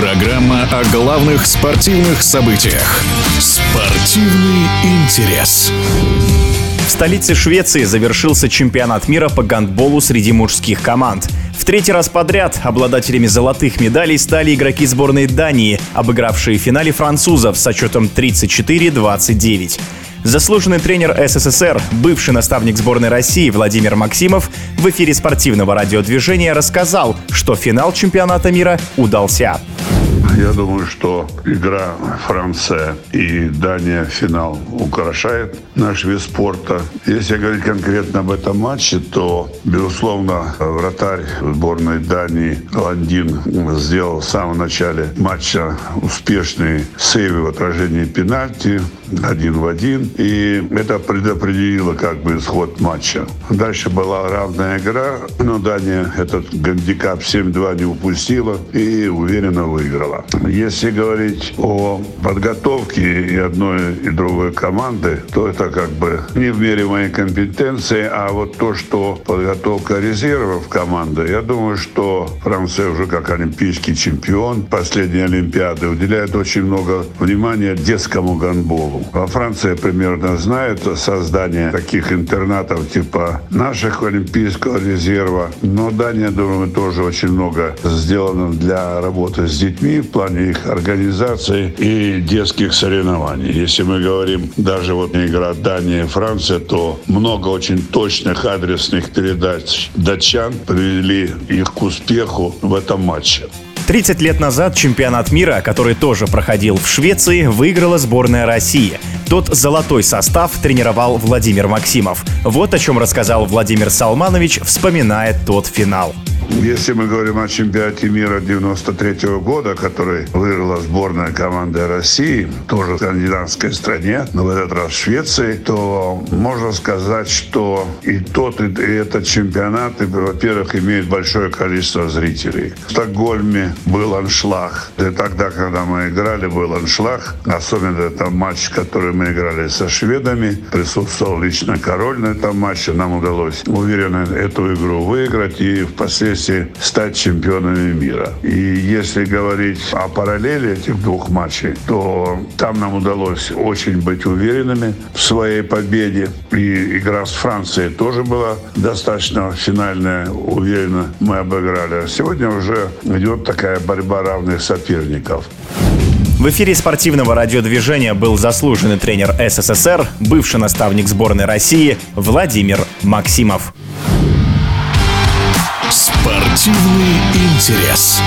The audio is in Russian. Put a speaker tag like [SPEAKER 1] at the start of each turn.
[SPEAKER 1] Программа о главных спортивных событиях. Спортивный интерес.
[SPEAKER 2] В столице Швеции завершился чемпионат мира по гандболу среди мужских команд. В третий раз подряд обладателями золотых медалей стали игроки сборной Дании, обыгравшие в финале французов с счетом 34-29. Заслуженный тренер СССР, бывший наставник сборной России Владимир Максимов в эфире спортивного радиодвижения рассказал, что финал чемпионата мира удался.
[SPEAKER 3] Я думаю, что игра Франция и Дания финал украшает наш вид спорта. Если говорить конкретно об этом матче, то, безусловно, вратарь сборной Дании Ландин сделал в самом начале матча успешный сейв в отражении пенальти один в один. И это предопределило как бы исход матча. Дальше была равная игра, но Дания этот гандикап 7-2 не упустила и уверенно выиграла. Если говорить о подготовке и одной, и другой команды, то это как бы не в мере моей компетенции, а вот то, что подготовка резервов команды, я думаю, что Франция уже как олимпийский чемпион последней Олимпиады уделяет очень много внимания детскому гандболу. Во Франции примерно знают создание таких интернатов типа наших Олимпийского резерва, но Дания, думаю, тоже очень много сделано для работы с детьми в плане их организации и детских соревнований. Если мы говорим даже вот игра Дания и Франция, то много очень точных адресных передач датчан привели их к успеху в этом матче.
[SPEAKER 2] 30 лет назад чемпионат мира, который тоже проходил в Швеции, выиграла сборная России. Тот золотой состав тренировал Владимир Максимов. Вот о чем рассказал Владимир Салманович, вспоминая тот финал.
[SPEAKER 3] Если мы говорим о чемпионате мира 93 -го года, который выиграла сборная команда России, тоже в скандинавской стране, но в этот раз в Швеции, то можно сказать, что и тот, и этот чемпионат, во-первых, имеет большое количество зрителей. В Стокгольме был аншлаг. И тогда, когда мы играли, был аншлаг. Особенно это матч, который мы играли со шведами. Присутствовал лично король на этом матче. Нам удалось уверенно эту игру выиграть. И впоследствии вместе стать чемпионами мира. И если говорить о параллели этих двух матчей, то там нам удалось очень быть уверенными в своей победе. И игра с Францией тоже была достаточно финальная, уверенно мы обыграли. А сегодня уже идет такая борьба равных соперников.
[SPEAKER 2] В эфире спортивного радиодвижения был заслуженный тренер СССР, бывший наставник сборной России Владимир Максимов.
[SPEAKER 1] Спортивный интерес.